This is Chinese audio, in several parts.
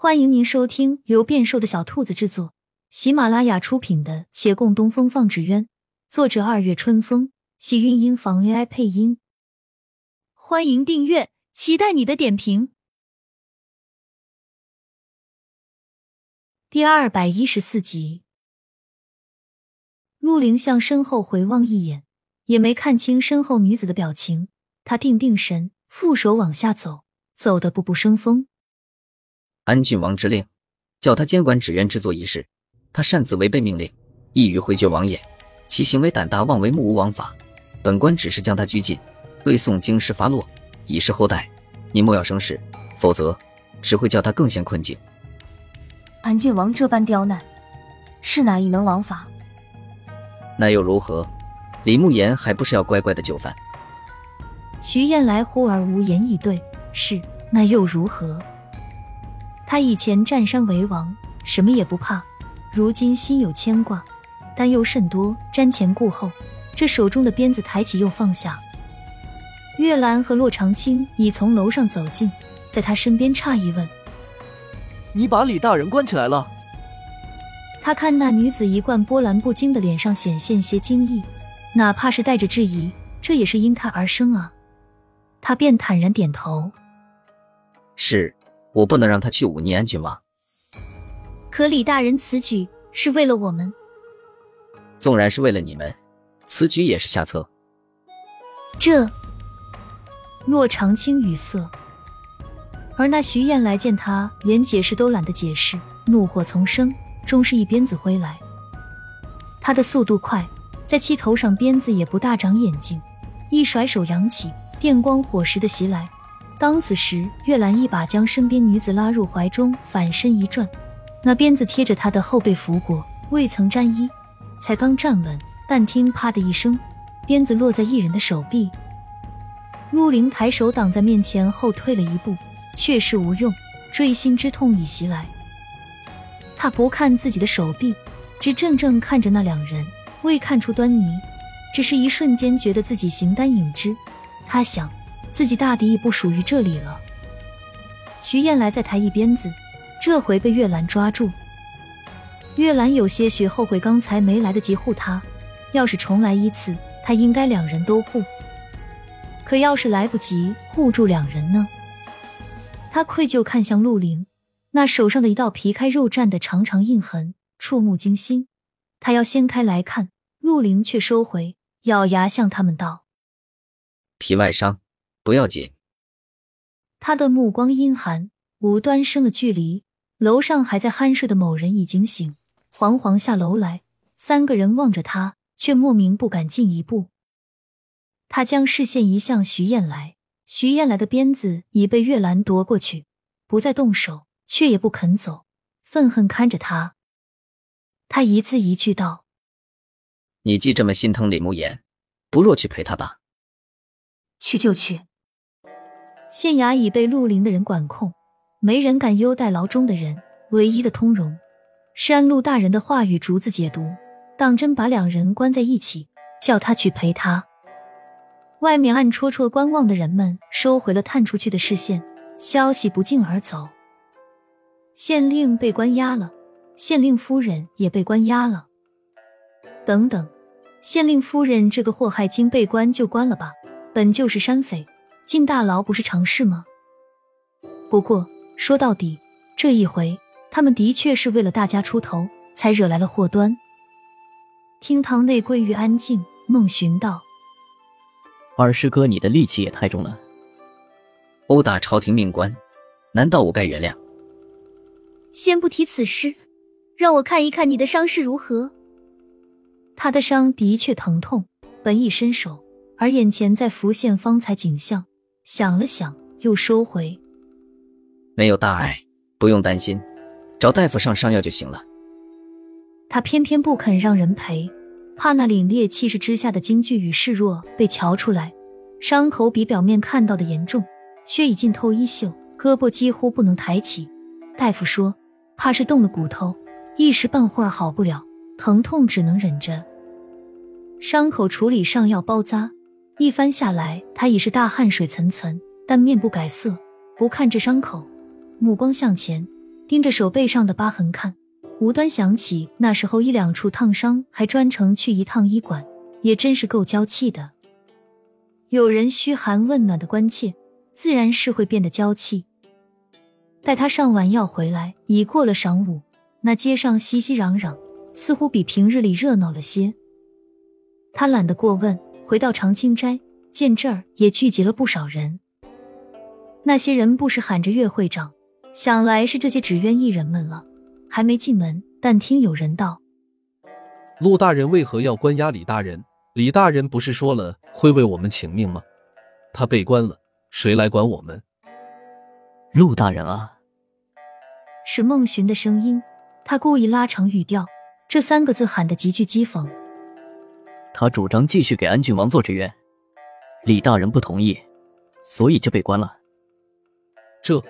欢迎您收听由变瘦的小兔子制作、喜马拉雅出品的《且共东风放纸鸢》，作者二月春风，喜韵音房 AI 配音。欢迎订阅，期待你的点评。第二百一十四集，陆凌向身后回望一眼，也没看清身后女子的表情。他定定神，负手往下走，走得步步生风。安郡王之令，叫他监管纸鸢制作一事，他擅自违背命令，意欲回绝王爷，其行为胆大妄为，目无王法。本官只是将他拘禁，对送京师发落，以示后代。你莫要生事，否则只会叫他更陷困境。安郡王这般刁难，是哪一门王法？那又如何？李慕言还不是要乖乖的就范？徐燕来忽而无言以对，是那又如何？他以前占山为王，什么也不怕，如今心有牵挂，担忧甚多，瞻前顾后，这手中的鞭子抬起又放下。月兰和洛长青已从楼上走近，在他身边诧异问：“你把李大人关起来了？”他看那女子一贯波澜不惊的脸上显现些惊异，哪怕是带着质疑，这也是因他而生啊。他便坦然点头：“是。”我不能让他去忤逆安郡王。可李大人此举是为了我们，纵然是为了你们，此举也是下策。这，洛长青语塞，而那徐燕来见他，连解释都懒得解释，怒火丛生，终是一鞭子挥来。他的速度快，在气头上鞭子也不大长眼睛，一甩手扬起，电光火石的袭来。当此时，月兰一把将身边女子拉入怀中，反身一转，那鞭子贴着她的后背拂过，未曾沾衣，才刚站稳，但听“啪”的一声，鞭子落在一人的手臂。陆林抬手挡在面前，后退了一步，却是无用，锥心之痛已袭来。他不看自己的手臂，只怔怔看着那两人，未看出端倪，只是一瞬间觉得自己形单影只。他想。自己大敌已不属于这里了。徐燕来再抬一鞭子，这回被月兰抓住。月兰有些许后悔刚才没来得及护他，要是重来一次，他应该两人都护。可要是来不及护住两人呢？他愧疚看向陆凌，那手上的一道皮开肉绽的长长印痕，触目惊心。他要掀开来看，陆凌却收回，咬牙向他们道：“皮外伤。”不要紧。他的目光阴寒，无端生了距离。楼上还在酣睡的某人已经醒，惶惶下楼来。三个人望着他，却莫名不敢进一步。他将视线移向徐燕来，徐燕来的鞭子已被月兰夺过去，不再动手，却也不肯走，愤恨看着他。他一字一句道：“你既这么心疼李慕言，不若去陪他吧。去就去。”县衙已被陆林的人管控，没人敢优待牢中的人。唯一的通融，是按陆大人的话语逐字解读，当真把两人关在一起，叫他去陪他。外面暗戳戳观望的人们收回了探出去的视线，消息不胫而走。县令被关押了，县令夫人也被关押了。等等，县令夫人这个祸害精被关就关了吧，本就是山匪。进大牢不是常事吗？不过说到底，这一回他们的确是为了大家出头，才惹来了祸端。厅堂内归于安静，孟寻道：“二师哥，你的戾气也太重了，殴打朝廷命官，难道我该原谅？”先不提此事，让我看一看你的伤势如何。他的伤的确疼痛，本已伸手，而眼前在浮现方才景象。想了想，又收回。没有大碍，不用担心，找大夫上上药就行了。他偏偏不肯让人陪，怕那凛冽气势之下的惊惧与示弱被瞧出来。伤口比表面看到的严重，血已浸透衣袖，胳膊几乎不能抬起。大夫说，怕是动了骨头，一时半会儿好不了，疼痛只能忍着。伤口处理上药包扎。一番下来，他已是大汗水涔涔，但面不改色，不看这伤口，目光向前，盯着手背上的疤痕看，无端想起那时候一两处烫伤，还专程去一趟医馆，也真是够娇气的。有人嘘寒问暖的关切，自然是会变得娇气。待他上完药回来，已过了晌午，那街上熙熙攘攘，似乎比平日里热闹了些。他懒得过问，回到长青斋，见这儿也聚集了不少人。那些人不时喊着岳会长，想来是这些纸鸢艺人们了。还没进门，但听有人道：“陆大人为何要关押李大人？李大人不是说了会为我们请命吗？他被关了，谁来管我们？”陆大人啊，是孟寻的声音。他故意拉长语调，这三个字喊得极具讥讽。他主张继续给安郡王做职员，李大人不同意，所以就被关了。这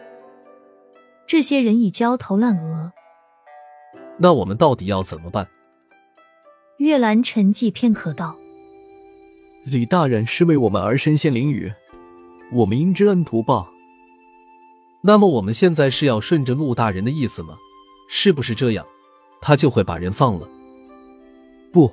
这些人已焦头烂额。那我们到底要怎么办？月兰沉寂片刻道：“李大人是为我们而身陷囹圄，我们应知恩图报。那么我们现在是要顺着陆大人的意思吗？是不是这样，他就会把人放了？不。”